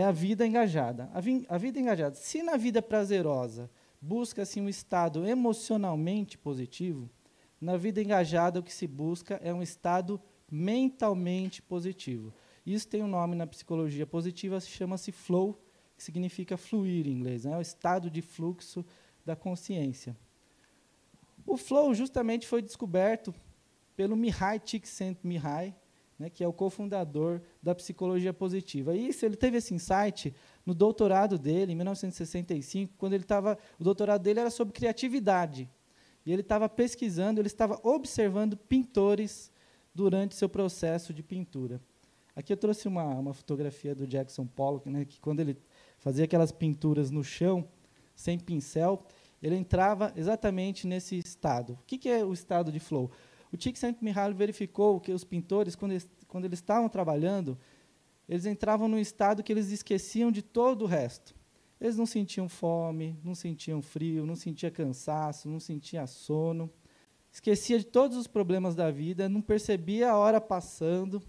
é a vida engajada. A, vi, a vida engajada. Se na vida prazerosa busca-se um estado emocionalmente positivo, na vida engajada o que se busca é um estado mentalmente positivo. Isso tem um nome na psicologia positiva, chama-se flow, que significa fluir em inglês, né? é o estado de fluxo da consciência. O flow justamente foi descoberto pelo Mihai Csikszentmihalyi, né, que é o cofundador da psicologia positiva. E isso, ele teve esse insight no doutorado dele, em 1965, quando ele estava. O doutorado dele era sobre criatividade. E ele estava pesquisando, ele estava observando pintores durante seu processo de pintura. Aqui eu trouxe uma, uma fotografia do Jackson Pollock, né, que quando ele fazia aquelas pinturas no chão, sem pincel, ele entrava exatamente nesse estado. O que, que é o estado de flow? O Csikszentmihalyi verificou que os pintores, quando eles, quando eles estavam trabalhando, eles entravam num estado que eles esqueciam de todo o resto. Eles não sentiam fome, não sentiam frio, não sentiam cansaço, não sentiam sono. Esquecia de todos os problemas da vida, não percebia a hora passando.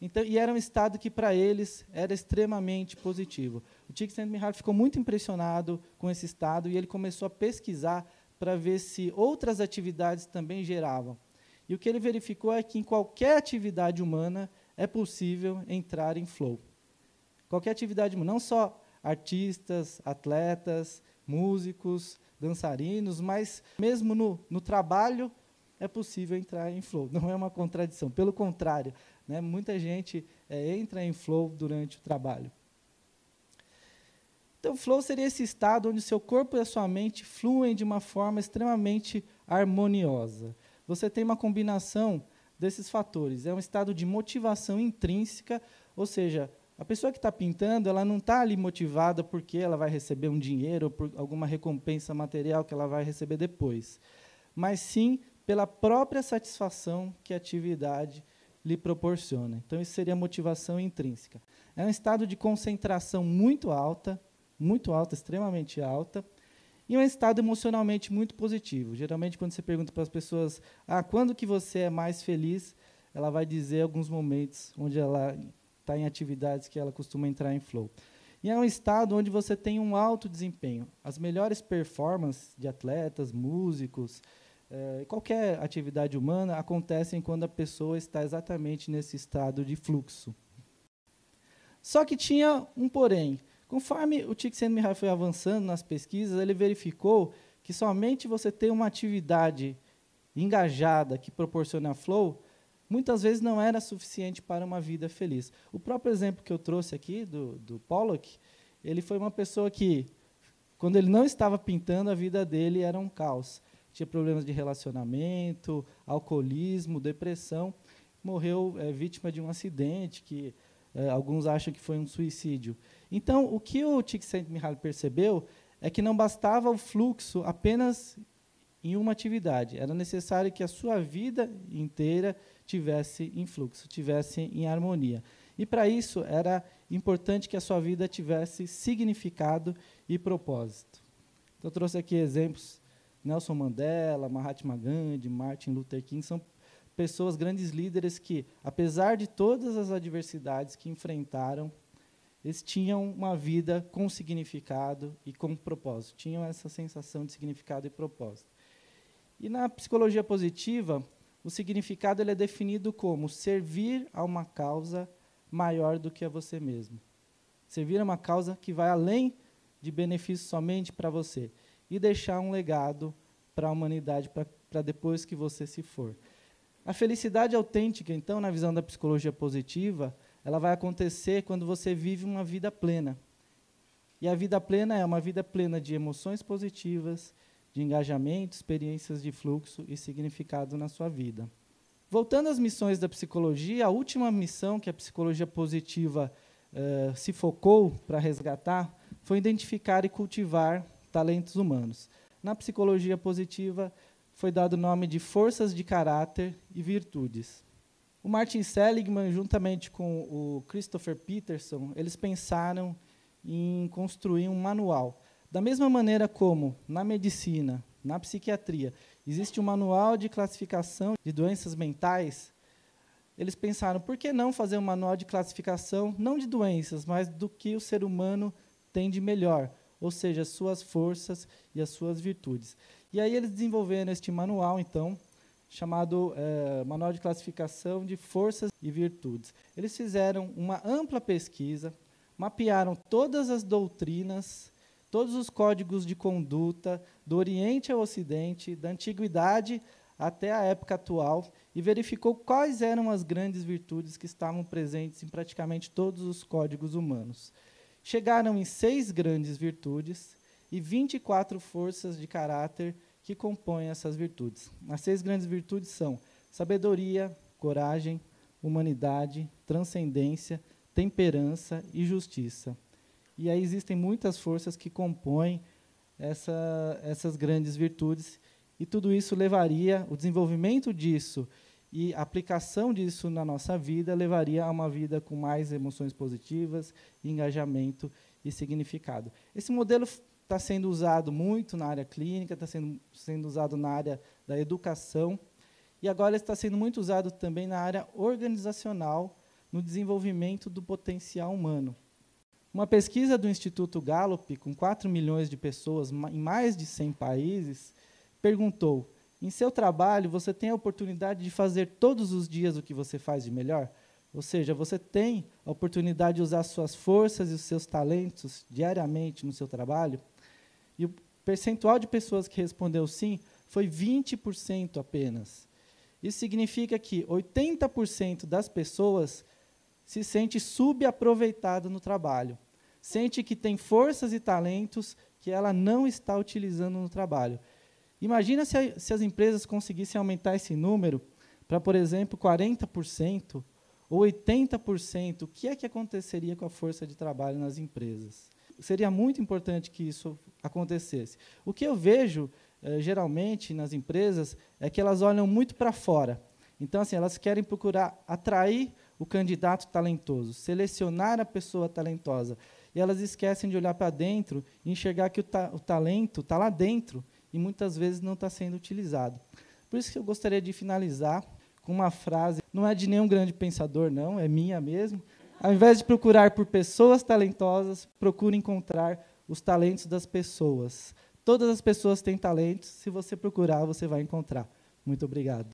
Então, e era um estado que, para eles, era extremamente positivo. O Csikszentmihalyi ficou muito impressionado com esse estado e ele começou a pesquisar para ver se outras atividades também geravam. E o que ele verificou é que em qualquer atividade humana é possível entrar em flow. Qualquer atividade humana, não só artistas, atletas, músicos, dançarinos, mas mesmo no, no trabalho é possível entrar em flow. Não é uma contradição, pelo contrário, né, muita gente é, entra em flow durante o trabalho. Então, flow seria esse estado onde seu corpo e a sua mente fluem de uma forma extremamente harmoniosa. Você tem uma combinação desses fatores. É um estado de motivação intrínseca, ou seja, a pessoa que está pintando, ela não está ali motivada porque ela vai receber um dinheiro ou por alguma recompensa material que ela vai receber depois, mas sim pela própria satisfação que a atividade lhe proporciona. Então, isso seria motivação intrínseca. É um estado de concentração muito alta, muito alta, extremamente alta, e um estado emocionalmente muito positivo. Geralmente, quando você pergunta para as pessoas, ah, quando que você é mais feliz, ela vai dizer alguns momentos onde ela está em atividades que ela costuma entrar em flow. E é um estado onde você tem um alto desempenho. As melhores performances de atletas, músicos, eh, qualquer atividade humana acontecem quando a pessoa está exatamente nesse estado de fluxo. Só que tinha um porém. Conforme o Csikszentmihalyi foi avançando nas pesquisas, ele verificou que somente você ter uma atividade engajada que proporciona flow, muitas vezes não era suficiente para uma vida feliz. O próprio exemplo que eu trouxe aqui do, do Pollock, ele foi uma pessoa que, quando ele não estava pintando, a vida dele era um caos. Tinha problemas de relacionamento, alcoolismo, depressão. Morreu é, vítima de um acidente que é, alguns acham que foi um suicídio. Então, o que o Csikszentmihalyi percebeu é que não bastava o fluxo apenas em uma atividade. Era necessário que a sua vida inteira tivesse em fluxo, tivesse em harmonia. E para isso era importante que a sua vida tivesse significado e propósito. Então, eu trouxe aqui exemplos: Nelson Mandela, Mahatma Gandhi, Martin Luther King são pessoas, grandes líderes que, apesar de todas as adversidades que enfrentaram, eles tinham uma vida com significado e com propósito, tinham essa sensação de significado e propósito. E na psicologia positiva, o significado ele é definido como servir a uma causa maior do que a você mesmo. Servir a uma causa que vai além de benefício somente para você e deixar um legado para a humanidade para depois que você se for. A felicidade autêntica, então, na visão da psicologia positiva, ela vai acontecer quando você vive uma vida plena. E a vida plena é uma vida plena de emoções positivas, de engajamento, experiências de fluxo e significado na sua vida. Voltando às missões da psicologia, a última missão que a psicologia positiva eh, se focou para resgatar foi identificar e cultivar talentos humanos. Na psicologia positiva, foi dado o nome de forças de caráter e virtudes. O Martin Seligman, juntamente com o Christopher Peterson, eles pensaram em construir um manual. Da mesma maneira como na medicina, na psiquiatria, existe um manual de classificação de doenças mentais, eles pensaram, por que não fazer um manual de classificação, não de doenças, mas do que o ser humano tem de melhor, ou seja, as suas forças e as suas virtudes. E aí eles desenvolveram este manual, então, chamado é, Manual de Classificação de Forças e Virtudes. Eles fizeram uma ampla pesquisa, mapearam todas as doutrinas, todos os códigos de conduta do Oriente ao Ocidente, da Antiguidade até a época atual, e verificou quais eram as grandes virtudes que estavam presentes em praticamente todos os códigos humanos. Chegaram em seis grandes virtudes e 24 forças de caráter que compõem essas virtudes. As seis grandes virtudes são sabedoria, coragem, humanidade, transcendência, temperança e justiça. E aí existem muitas forças que compõem essa, essas grandes virtudes, e tudo isso levaria, o desenvolvimento disso e a aplicação disso na nossa vida levaria a uma vida com mais emoções positivas, engajamento e significado. Esse modelo está sendo usado muito na área clínica, está sendo, sendo usado na área da educação, e agora está sendo muito usado também na área organizacional, no desenvolvimento do potencial humano. Uma pesquisa do Instituto Gallup, com 4 milhões de pessoas em mais de 100 países, perguntou: em seu trabalho, você tem a oportunidade de fazer todos os dias o que você faz de melhor? Ou seja, você tem a oportunidade de usar suas forças e os seus talentos diariamente no seu trabalho? E o percentual de pessoas que respondeu sim foi 20% apenas. Isso significa que 80% das pessoas se sente subaproveitada no trabalho. Sente que tem forças e talentos que ela não está utilizando no trabalho. Imagina se, a, se as empresas conseguissem aumentar esse número para, por exemplo, 40% ou 80%. O que é que aconteceria com a força de trabalho nas empresas? Seria muito importante que isso acontecesse. O que eu vejo, eh, geralmente, nas empresas, é que elas olham muito para fora. Então, assim, elas querem procurar atrair o candidato talentoso, selecionar a pessoa talentosa. E elas esquecem de olhar para dentro e enxergar que o, ta o talento está lá dentro e muitas vezes não está sendo utilizado. Por isso que eu gostaria de finalizar com uma frase, não é de nenhum grande pensador, não, é minha mesmo, ao invés de procurar por pessoas talentosas, procure encontrar os talentos das pessoas. Todas as pessoas têm talentos, se você procurar, você vai encontrar. Muito obrigado.